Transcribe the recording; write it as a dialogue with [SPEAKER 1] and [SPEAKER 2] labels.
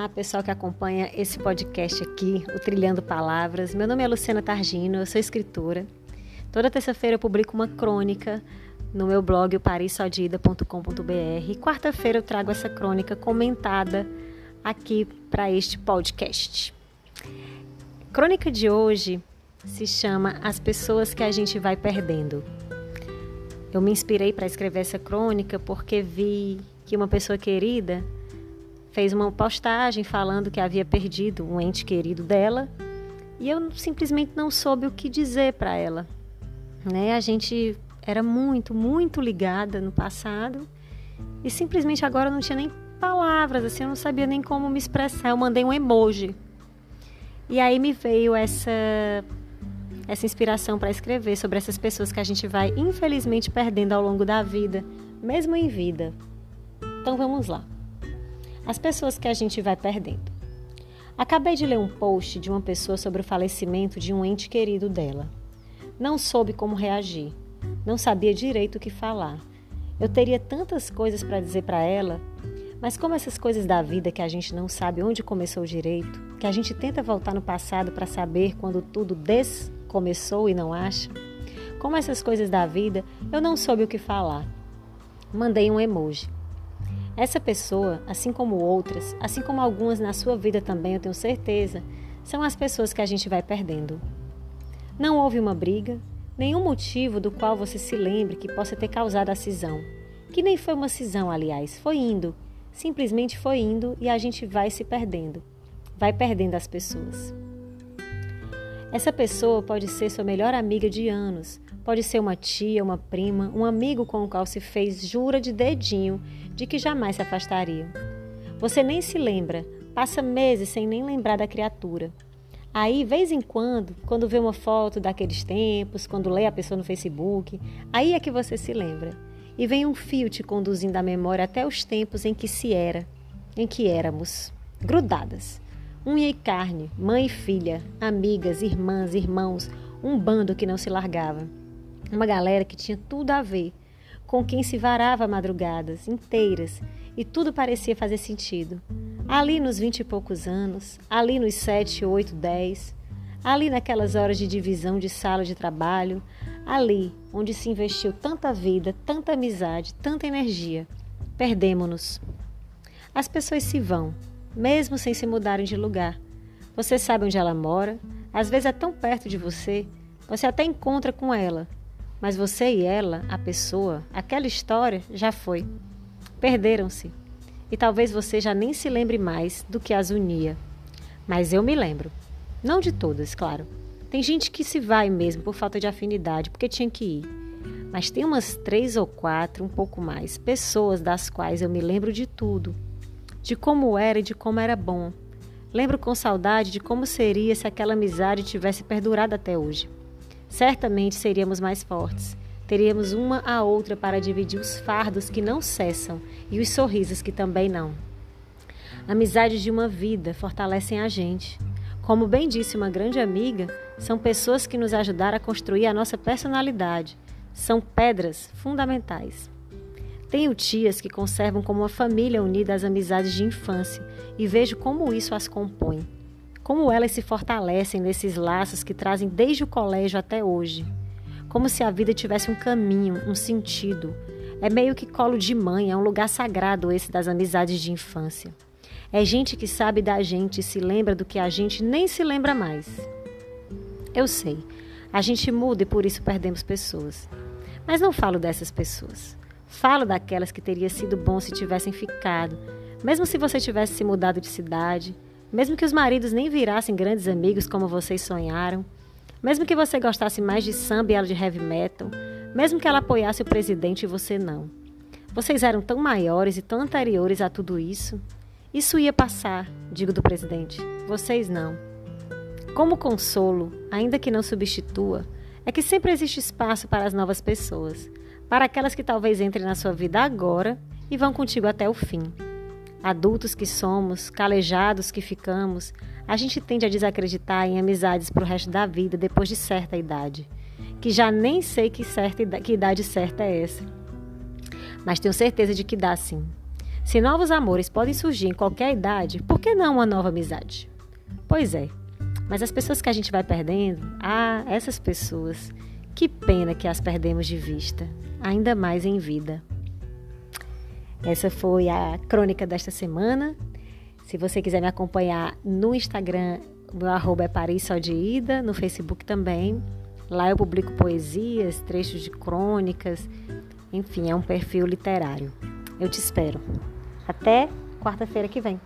[SPEAKER 1] Olá, pessoal que acompanha esse podcast aqui, o Trilhando Palavras. Meu nome é Luciana Targino, eu sou escritora. Toda terça-feira eu publico uma crônica no meu blog, parisodida.com.br. Quarta-feira eu trago essa crônica comentada aqui para este podcast. Crônica de hoje se chama As Pessoas que a gente vai perdendo. Eu me inspirei para escrever essa crônica porque vi que uma pessoa querida fez uma postagem falando que havia perdido um ente querido dela e eu simplesmente não soube o que dizer para ela. Né? A gente era muito, muito ligada no passado e simplesmente agora não tinha nem palavras, assim, eu não sabia nem como me expressar. Eu mandei um emoji. E aí me veio essa essa inspiração para escrever sobre essas pessoas que a gente vai infelizmente perdendo ao longo da vida, mesmo em vida. Então vamos lá as pessoas que a gente vai perdendo. Acabei de ler um post de uma pessoa sobre o falecimento de um ente querido dela. Não soube como reagir, não sabia direito o que falar. Eu teria tantas coisas para dizer para ela, mas como essas coisas da vida que a gente não sabe onde começou direito, que a gente tenta voltar no passado para saber quando tudo descomeçou e não acha, como essas coisas da vida, eu não soube o que falar. Mandei um emoji. Essa pessoa, assim como outras, assim como algumas na sua vida também, eu tenho certeza, são as pessoas que a gente vai perdendo. Não houve uma briga, nenhum motivo do qual você se lembre que possa ter causado a cisão. Que nem foi uma cisão, aliás, foi indo. Simplesmente foi indo e a gente vai se perdendo. Vai perdendo as pessoas. Essa pessoa pode ser sua melhor amiga de anos, pode ser uma tia, uma prima, um amigo com o qual se fez jura de dedinho de que jamais se afastariam. Você nem se lembra, passa meses sem nem lembrar da criatura. Aí, vez em quando, quando vê uma foto daqueles tempos, quando lê a pessoa no Facebook, aí é que você se lembra. E vem um fio te conduzindo à memória até os tempos em que se era, em que éramos, grudadas. Unha e carne, mãe e filha, amigas, irmãs, irmãos, um bando que não se largava. Uma galera que tinha tudo a ver, com quem se varava madrugadas inteiras e tudo parecia fazer sentido. Ali nos vinte e poucos anos, ali nos sete, oito, dez, ali naquelas horas de divisão de sala de trabalho, ali onde se investiu tanta vida, tanta amizade, tanta energia, perdemos-nos. As pessoas se vão, mesmo sem se mudarem de lugar. Você sabe onde ela mora, às vezes é tão perto de você, você até encontra com ela, mas você e ela, a pessoa, aquela história já foi. Perderam-se. E talvez você já nem se lembre mais do que as unia. Mas eu me lembro. Não de todas, claro. Tem gente que se vai mesmo por falta de afinidade, porque tinha que ir. Mas tem umas três ou quatro, um pouco mais, pessoas das quais eu me lembro de tudo. De como era e de como era bom. Lembro com saudade de como seria se aquela amizade tivesse perdurado até hoje certamente seríamos mais fortes. Teríamos uma a outra para dividir os fardos que não cessam e os sorrisos que também não. Amizades de uma vida fortalecem a gente. Como bem disse uma grande amiga, são pessoas que nos ajudaram a construir a nossa personalidade. São pedras fundamentais. Tenho tias que conservam como uma família unida as amizades de infância e vejo como isso as compõe como elas se fortalecem nesses laços que trazem desde o colégio até hoje. Como se a vida tivesse um caminho, um sentido. É meio que colo de mãe, é um lugar sagrado esse das amizades de infância. É gente que sabe da gente e se lembra do que a gente nem se lembra mais. Eu sei, a gente muda e por isso perdemos pessoas. Mas não falo dessas pessoas. Falo daquelas que teria sido bom se tivessem ficado, mesmo se você tivesse se mudado de cidade, mesmo que os maridos nem virassem grandes amigos como vocês sonharam, mesmo que você gostasse mais de samba e ela de heavy metal, mesmo que ela apoiasse o presidente e você não. Vocês eram tão maiores e tão anteriores a tudo isso. Isso ia passar, digo do presidente. Vocês não. Como consolo, ainda que não substitua, é que sempre existe espaço para as novas pessoas, para aquelas que talvez entrem na sua vida agora e vão contigo até o fim. Adultos que somos, calejados que ficamos, a gente tende a desacreditar em amizades para o resto da vida depois de certa idade. Que já nem sei que, certa, que idade certa é essa. Mas tenho certeza de que dá sim. Se novos amores podem surgir em qualquer idade, por que não uma nova amizade? Pois é, mas as pessoas que a gente vai perdendo, ah, essas pessoas, que pena que as perdemos de vista, ainda mais em vida. Essa foi a crônica desta semana. Se você quiser me acompanhar no Instagram, meu arroba é Paris Só de Ida, no Facebook também. Lá eu publico poesias, trechos de crônicas, enfim, é um perfil literário. Eu te espero. Até quarta-feira que vem.